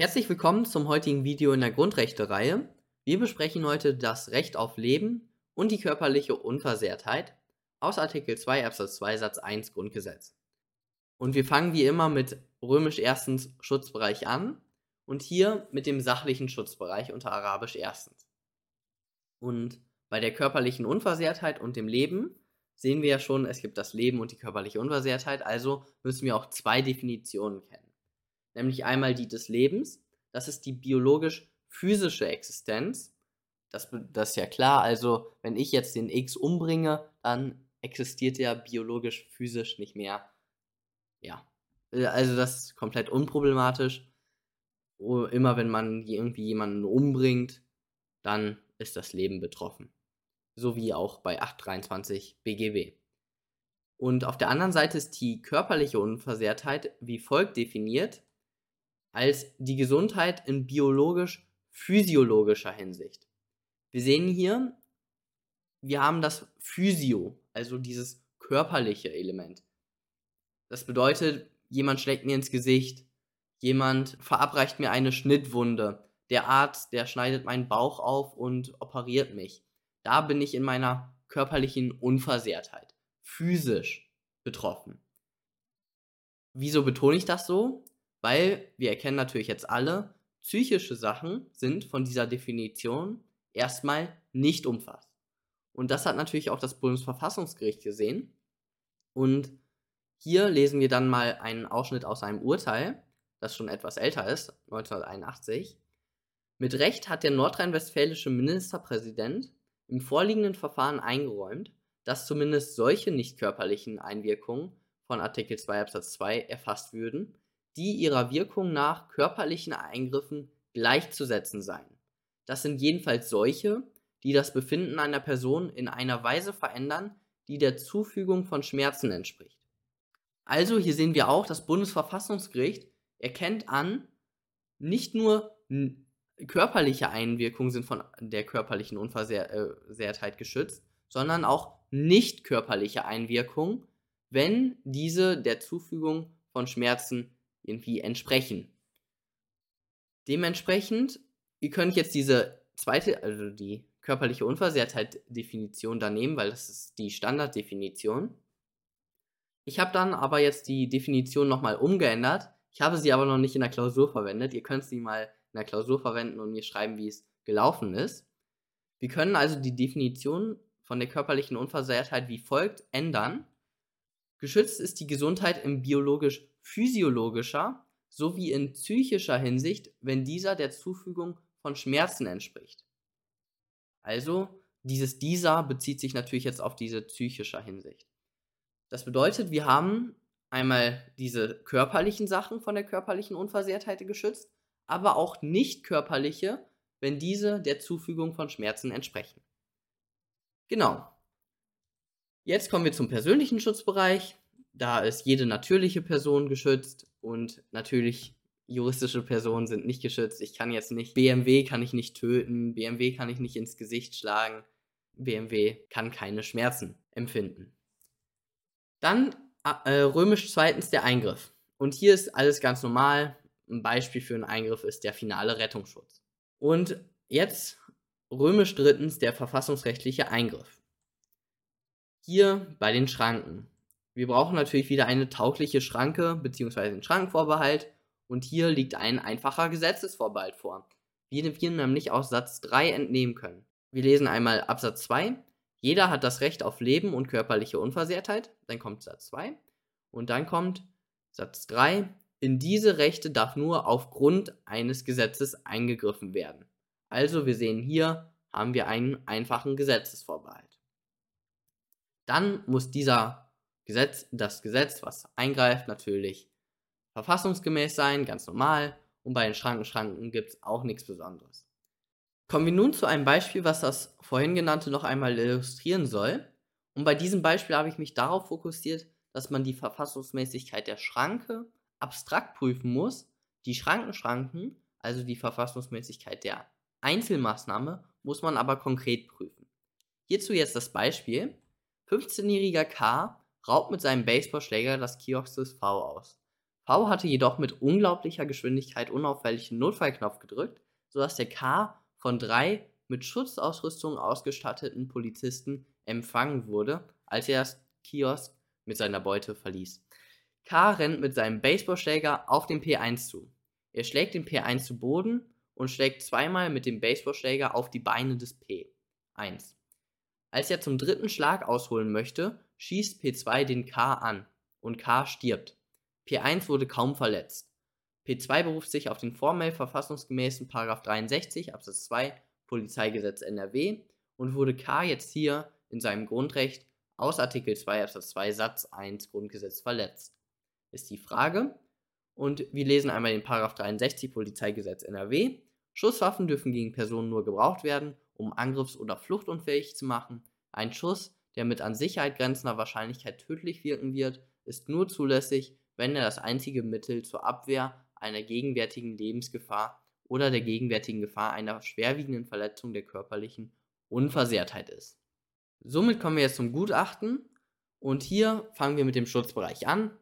Herzlich willkommen zum heutigen Video in der Grundrechte-Reihe. Wir besprechen heute das Recht auf Leben und die körperliche Unversehrtheit aus Artikel 2 Absatz 2 Satz 1 Grundgesetz. Und wir fangen wie immer mit römisch erstens Schutzbereich an und hier mit dem sachlichen Schutzbereich unter arabisch erstens. Und bei der körperlichen Unversehrtheit und dem Leben sehen wir ja schon, es gibt das Leben und die körperliche Unversehrtheit, also müssen wir auch zwei Definitionen kennen nämlich einmal die des Lebens. Das ist die biologisch-physische Existenz. Das, das ist ja klar, also wenn ich jetzt den X umbringe, dann existiert er biologisch-physisch nicht mehr. Ja, äh, also das ist komplett unproblematisch. Immer wenn man irgendwie jemanden umbringt, dann ist das Leben betroffen. So wie auch bei 823 BGB. Und auf der anderen Seite ist die körperliche Unversehrtheit wie folgt definiert als die Gesundheit in biologisch-physiologischer Hinsicht. Wir sehen hier, wir haben das Physio, also dieses körperliche Element. Das bedeutet, jemand schlägt mir ins Gesicht, jemand verabreicht mir eine Schnittwunde, der Arzt, der schneidet meinen Bauch auf und operiert mich. Da bin ich in meiner körperlichen Unversehrtheit, physisch betroffen. Wieso betone ich das so? Weil wir erkennen natürlich jetzt alle, psychische Sachen sind von dieser Definition erstmal nicht umfasst. Und das hat natürlich auch das Bundesverfassungsgericht gesehen. Und hier lesen wir dann mal einen Ausschnitt aus einem Urteil, das schon etwas älter ist, 1981. Mit Recht hat der nordrhein-westfälische Ministerpräsident im vorliegenden Verfahren eingeräumt, dass zumindest solche nicht körperlichen Einwirkungen von Artikel 2 Absatz 2 erfasst würden, die ihrer Wirkung nach körperlichen Eingriffen gleichzusetzen seien. Das sind jedenfalls solche, die das Befinden einer Person in einer Weise verändern, die der Zufügung von Schmerzen entspricht. Also hier sehen wir auch, das Bundesverfassungsgericht erkennt an, nicht nur körperliche Einwirkungen sind von der körperlichen Unversehrtheit geschützt, sondern auch nicht körperliche Einwirkungen, wenn diese der Zufügung von Schmerzen irgendwie entsprechen. Dementsprechend, ihr könnt jetzt diese zweite, also die körperliche Unversehrtheit-Definition da nehmen, weil das ist die Standarddefinition. Ich habe dann aber jetzt die Definition nochmal umgeändert. Ich habe sie aber noch nicht in der Klausur verwendet. Ihr könnt sie mal in der Klausur verwenden und mir schreiben, wie es gelaufen ist. Wir können also die Definition von der körperlichen Unversehrtheit wie folgt ändern. Geschützt ist die Gesundheit im biologisch physiologischer sowie in psychischer Hinsicht, wenn dieser der Zufügung von Schmerzen entspricht. Also, dieses dieser bezieht sich natürlich jetzt auf diese psychischer Hinsicht. Das bedeutet, wir haben einmal diese körperlichen Sachen von der körperlichen Unversehrtheit geschützt, aber auch nicht körperliche, wenn diese der Zufügung von Schmerzen entsprechen. Genau. Jetzt kommen wir zum persönlichen Schutzbereich da ist jede natürliche Person geschützt und natürlich juristische Personen sind nicht geschützt. Ich kann jetzt nicht, BMW kann ich nicht töten, BMW kann ich nicht ins Gesicht schlagen, BMW kann keine Schmerzen empfinden. Dann äh, römisch zweitens der Eingriff. Und hier ist alles ganz normal. Ein Beispiel für einen Eingriff ist der finale Rettungsschutz. Und jetzt römisch drittens der verfassungsrechtliche Eingriff. Hier bei den Schranken. Wir brauchen natürlich wieder eine taugliche Schranke bzw. einen Schrankenvorbehalt und hier liegt ein einfacher Gesetzesvorbehalt vor, wie wir nämlich aus Satz 3 entnehmen können. Wir lesen einmal Absatz 2. Jeder hat das Recht auf Leben und körperliche Unversehrtheit. Dann kommt Satz 2. Und dann kommt Satz 3. In diese Rechte darf nur aufgrund eines Gesetzes eingegriffen werden. Also wir sehen hier, haben wir einen einfachen Gesetzesvorbehalt. Dann muss dieser Gesetz, das Gesetz, was eingreift, natürlich verfassungsgemäß sein, ganz normal. Und bei den Schrankenschranken gibt es auch nichts Besonderes. Kommen wir nun zu einem Beispiel, was das vorhin genannte noch einmal illustrieren soll. Und bei diesem Beispiel habe ich mich darauf fokussiert, dass man die Verfassungsmäßigkeit der Schranke abstrakt prüfen muss. Die Schrankenschranken, also die Verfassungsmäßigkeit der Einzelmaßnahme, muss man aber konkret prüfen. Hierzu jetzt das Beispiel. 15-jähriger K raubt mit seinem Baseballschläger das Kiosk des V aus. V hatte jedoch mit unglaublicher Geschwindigkeit unauffällig den Notfallknopf gedrückt, sodass der K von drei mit Schutzausrüstung ausgestatteten Polizisten empfangen wurde, als er das Kiosk mit seiner Beute verließ. K rennt mit seinem Baseballschläger auf den P1 zu. Er schlägt den P1 zu Boden und schlägt zweimal mit dem Baseballschläger auf die Beine des P1. Als er zum dritten Schlag ausholen möchte, schießt P2 den K an und K stirbt. P1 wurde kaum verletzt. P2 beruft sich auf den formell verfassungsgemäßen 63 Absatz 2 Polizeigesetz NRW und wurde K jetzt hier in seinem Grundrecht aus Artikel 2 Absatz 2 Satz 1 Grundgesetz verletzt. Ist die Frage. Und wir lesen einmal den 63 Polizeigesetz NRW. Schusswaffen dürfen gegen Personen nur gebraucht werden, um angriffs- oder fluchtunfähig zu machen. Ein Schuss, der mit an Sicherheit grenzender Wahrscheinlichkeit tödlich wirken wird, ist nur zulässig, wenn er das einzige Mittel zur Abwehr einer gegenwärtigen Lebensgefahr oder der gegenwärtigen Gefahr einer schwerwiegenden Verletzung der körperlichen Unversehrtheit ist. Somit kommen wir jetzt zum Gutachten und hier fangen wir mit dem Schutzbereich an.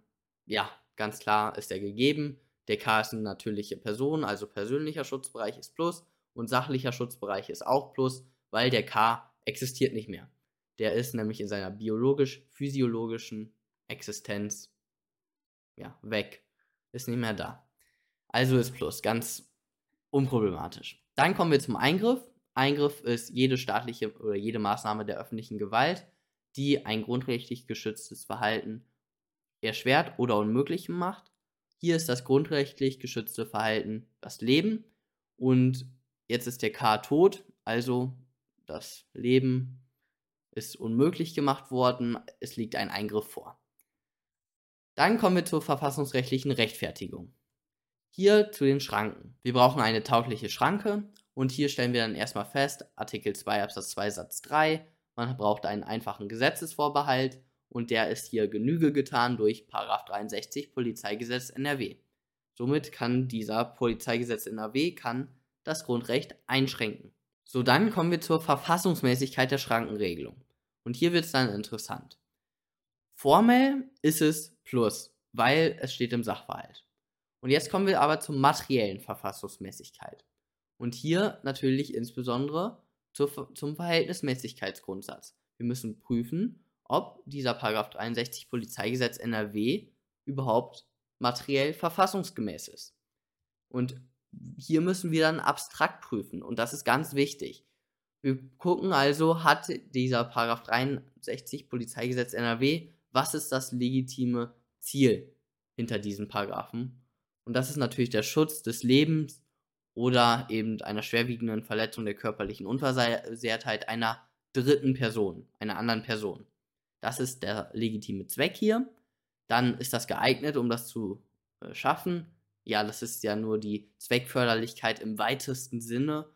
Ja, ganz klar ist er gegeben. Der K ist eine natürliche Person, also persönlicher Schutzbereich ist Plus und sachlicher Schutzbereich ist auch Plus, weil der K existiert nicht mehr. Der ist nämlich in seiner biologisch-physiologischen Existenz ja, weg. Ist nicht mehr da. Also ist Plus, ganz unproblematisch. Dann kommen wir zum Eingriff. Eingriff ist jede staatliche oder jede Maßnahme der öffentlichen Gewalt, die ein grundrechtlich geschütztes Verhalten erschwert oder unmöglich macht. Hier ist das grundrechtlich geschützte Verhalten das Leben und jetzt ist der K tot, also das Leben ist unmöglich gemacht worden, es liegt ein Eingriff vor. Dann kommen wir zur verfassungsrechtlichen Rechtfertigung. Hier zu den Schranken. Wir brauchen eine taugliche Schranke und hier stellen wir dann erstmal fest, Artikel 2 Absatz 2 Satz 3, man braucht einen einfachen Gesetzesvorbehalt und der ist hier Genüge getan durch 63 Polizeigesetz NRW. Somit kann dieser Polizeigesetz NRW kann das Grundrecht einschränken. So, dann kommen wir zur Verfassungsmäßigkeit der Schrankenregelung. Und hier wird es dann interessant. Formell ist es Plus, weil es steht im Sachverhalt. Und jetzt kommen wir aber zur materiellen Verfassungsmäßigkeit. Und hier natürlich insbesondere zur, zum Verhältnismäßigkeitsgrundsatz. Wir müssen prüfen, ob dieser Paragraph 63 Polizeigesetz NRW überhaupt materiell verfassungsgemäß ist. Und hier müssen wir dann abstrakt prüfen und das ist ganz wichtig. Wir gucken also, hat dieser Paragraph 63 Polizeigesetz NRW, was ist das legitime Ziel hinter diesem Paragraphen? Und das ist natürlich der Schutz des Lebens oder eben einer schwerwiegenden Verletzung der körperlichen Unversehrtheit einer dritten Person, einer anderen Person. Das ist der legitime Zweck hier. Dann ist das geeignet, um das zu äh, schaffen. Ja, das ist ja nur die Zweckförderlichkeit im weitesten Sinne.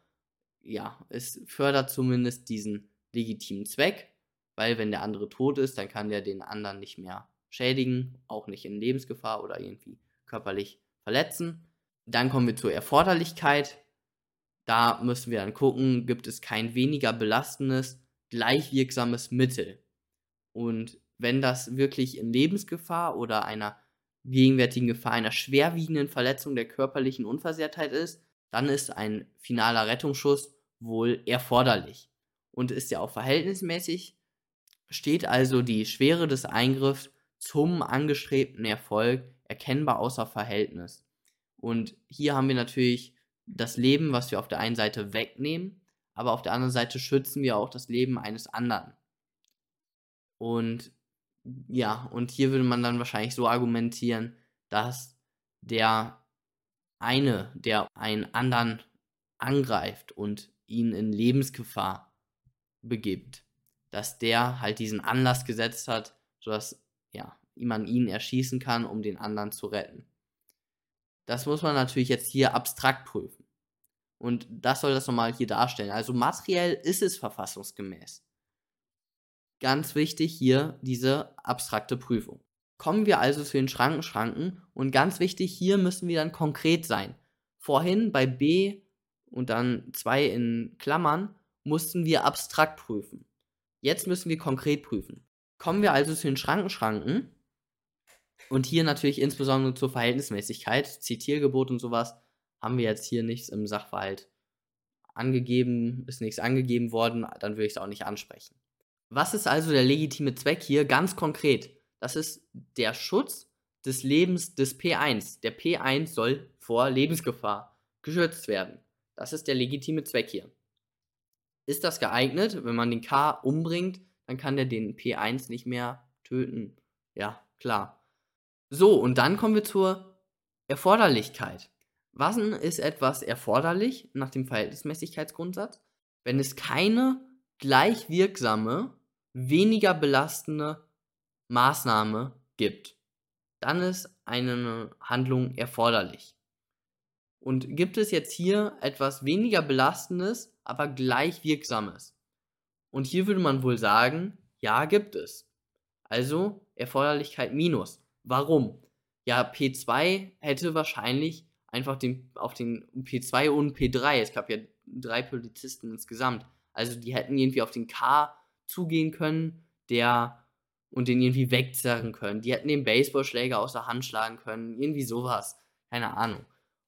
Ja, es fördert zumindest diesen legitimen Zweck, weil wenn der andere tot ist, dann kann der den anderen nicht mehr schädigen, auch nicht in Lebensgefahr oder irgendwie körperlich verletzen. Dann kommen wir zur Erforderlichkeit. Da müssen wir dann gucken, gibt es kein weniger belastendes, gleichwirksames Mittel. Und wenn das wirklich in Lebensgefahr oder einer gegenwärtigen Gefahr einer schwerwiegenden Verletzung der körperlichen Unversehrtheit ist, dann ist ein finaler Rettungsschuss wohl erforderlich. Und ist ja auch verhältnismäßig, steht also die Schwere des Eingriffs zum angestrebten Erfolg erkennbar außer Verhältnis. Und hier haben wir natürlich das Leben, was wir auf der einen Seite wegnehmen, aber auf der anderen Seite schützen wir auch das Leben eines anderen. Und ja, und hier würde man dann wahrscheinlich so argumentieren, dass der eine, der einen anderen angreift und ihn in Lebensgefahr begibt, dass der halt diesen Anlass gesetzt hat, sodass ja, man ihn erschießen kann, um den anderen zu retten. Das muss man natürlich jetzt hier abstrakt prüfen. Und das soll das nochmal hier darstellen. Also materiell ist es verfassungsgemäß ganz wichtig hier diese abstrakte Prüfung. Kommen wir also zu den Schrankenschranken und ganz wichtig, hier müssen wir dann konkret sein. Vorhin bei B und dann 2 in Klammern mussten wir abstrakt prüfen. Jetzt müssen wir konkret prüfen. Kommen wir also zu den Schrankenschranken Und hier natürlich insbesondere zur Verhältnismäßigkeit, Zitiergebot und sowas, haben wir jetzt hier nichts im Sachverhalt angegeben, ist nichts angegeben worden, dann würde ich es auch nicht ansprechen. Was ist also der legitime Zweck hier? Ganz konkret, das ist der Schutz des Lebens des P1. Der P1 soll vor Lebensgefahr geschützt werden. Das ist der legitime Zweck hier. Ist das geeignet? Wenn man den K umbringt, dann kann der den P1 nicht mehr töten. Ja, klar. So, und dann kommen wir zur Erforderlichkeit. Was ist etwas erforderlich nach dem Verhältnismäßigkeitsgrundsatz? Wenn es keine gleich wirksame, weniger belastende Maßnahme gibt, dann ist eine Handlung erforderlich. Und gibt es jetzt hier etwas weniger belastendes, aber gleich wirksames? Und hier würde man wohl sagen, ja, gibt es. Also Erforderlichkeit minus. Warum? Ja, P2 hätte wahrscheinlich einfach den, auf den P2 und P3, es gab ja drei Polizisten insgesamt, also die hätten irgendwie auf den K zugehen können, der und den irgendwie wegzerren können. Die hätten den Baseballschläger aus der Hand schlagen können, irgendwie sowas. Keine Ahnung.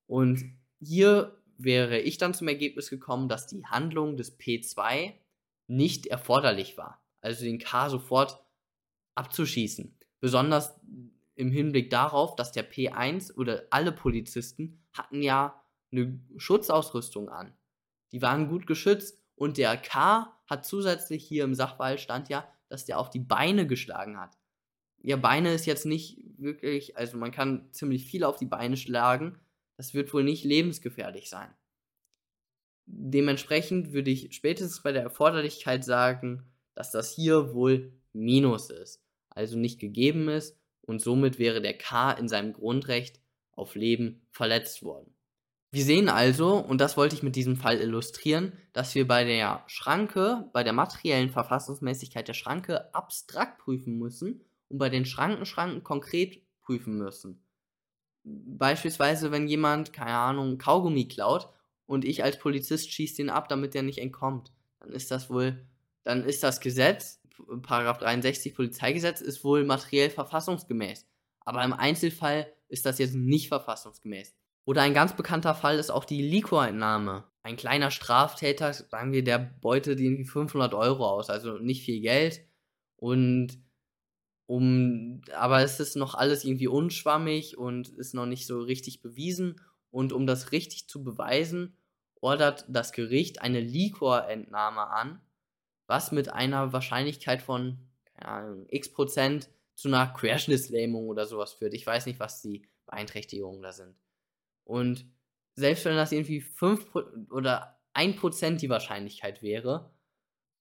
Und hier wäre ich dann zum Ergebnis gekommen, dass die Handlung des P2 nicht erforderlich war. Also den K sofort abzuschießen. Besonders im Hinblick darauf, dass der P1 oder alle Polizisten hatten ja eine Schutzausrüstung an. Die waren gut geschützt und der K hat zusätzlich hier im Sachverhalt stand ja, dass der auf die Beine geschlagen hat. Ja, Beine ist jetzt nicht wirklich, also man kann ziemlich viel auf die Beine schlagen. Das wird wohl nicht lebensgefährlich sein. Dementsprechend würde ich spätestens bei der Erforderlichkeit sagen, dass das hier wohl Minus ist, also nicht gegeben ist und somit wäre der K in seinem Grundrecht auf Leben verletzt worden. Wir sehen also, und das wollte ich mit diesem Fall illustrieren, dass wir bei der Schranke, bei der materiellen Verfassungsmäßigkeit der Schranke abstrakt prüfen müssen und bei den Schrankenschranken konkret prüfen müssen. Beispielsweise, wenn jemand, keine Ahnung, Kaugummi klaut und ich als Polizist schieße den ab, damit der nicht entkommt, dann ist das wohl, dann ist das Gesetz Paragraph 63 Polizeigesetz ist wohl materiell verfassungsgemäß. Aber im Einzelfall ist das jetzt nicht verfassungsgemäß. Oder ein ganz bekannter Fall ist auch die Liquorentnahme. Ein kleiner Straftäter, sagen wir, der beutet irgendwie 500 Euro aus, also nicht viel Geld. Und um, aber es ist noch alles irgendwie unschwammig und ist noch nicht so richtig bewiesen. Und um das richtig zu beweisen, ordert das Gericht eine Liquorentnahme an was mit einer Wahrscheinlichkeit von ja, x Prozent zu einer Querschnittslähmung oder sowas führt. Ich weiß nicht, was die Beeinträchtigungen da sind. Und selbst wenn das irgendwie 5 oder 1% die Wahrscheinlichkeit wäre,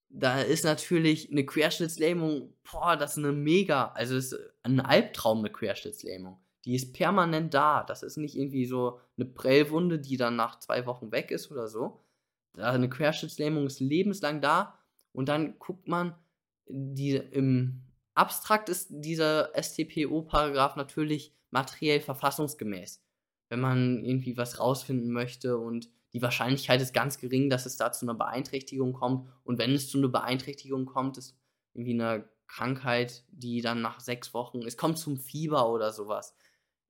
da ist natürlich eine Querschnittslähmung, boah, das ist eine mega, also ist ein Albtraum eine Querschnittslähmung. Die ist permanent da. Das ist nicht irgendwie so eine Prellwunde, die dann nach zwei Wochen weg ist oder so. Eine Querschnittslähmung ist lebenslang da und dann guckt man, die, im Abstrakt ist dieser StPO-Paragraph natürlich materiell verfassungsgemäß. Wenn man irgendwie was rausfinden möchte und die Wahrscheinlichkeit ist ganz gering, dass es da zu einer Beeinträchtigung kommt. Und wenn es zu einer Beeinträchtigung kommt, ist irgendwie eine Krankheit, die dann nach sechs Wochen, es kommt zum Fieber oder sowas.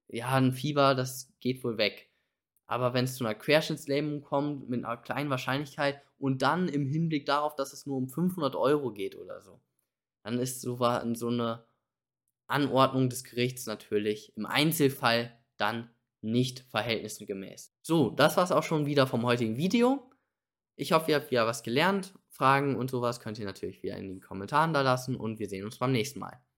Ja, ein Fieber, das geht wohl weg. Aber wenn es zu einer Querschnittslähmung kommt, mit einer kleinen Wahrscheinlichkeit und dann im Hinblick darauf, dass es nur um 500 Euro geht oder so, dann ist so, so eine Anordnung des Gerichts natürlich im Einzelfall dann nicht verhältnisgemäß. So, das war es auch schon wieder vom heutigen Video. Ich hoffe, ihr habt wieder was gelernt. Fragen und sowas könnt ihr natürlich wieder in den Kommentaren da lassen und wir sehen uns beim nächsten Mal.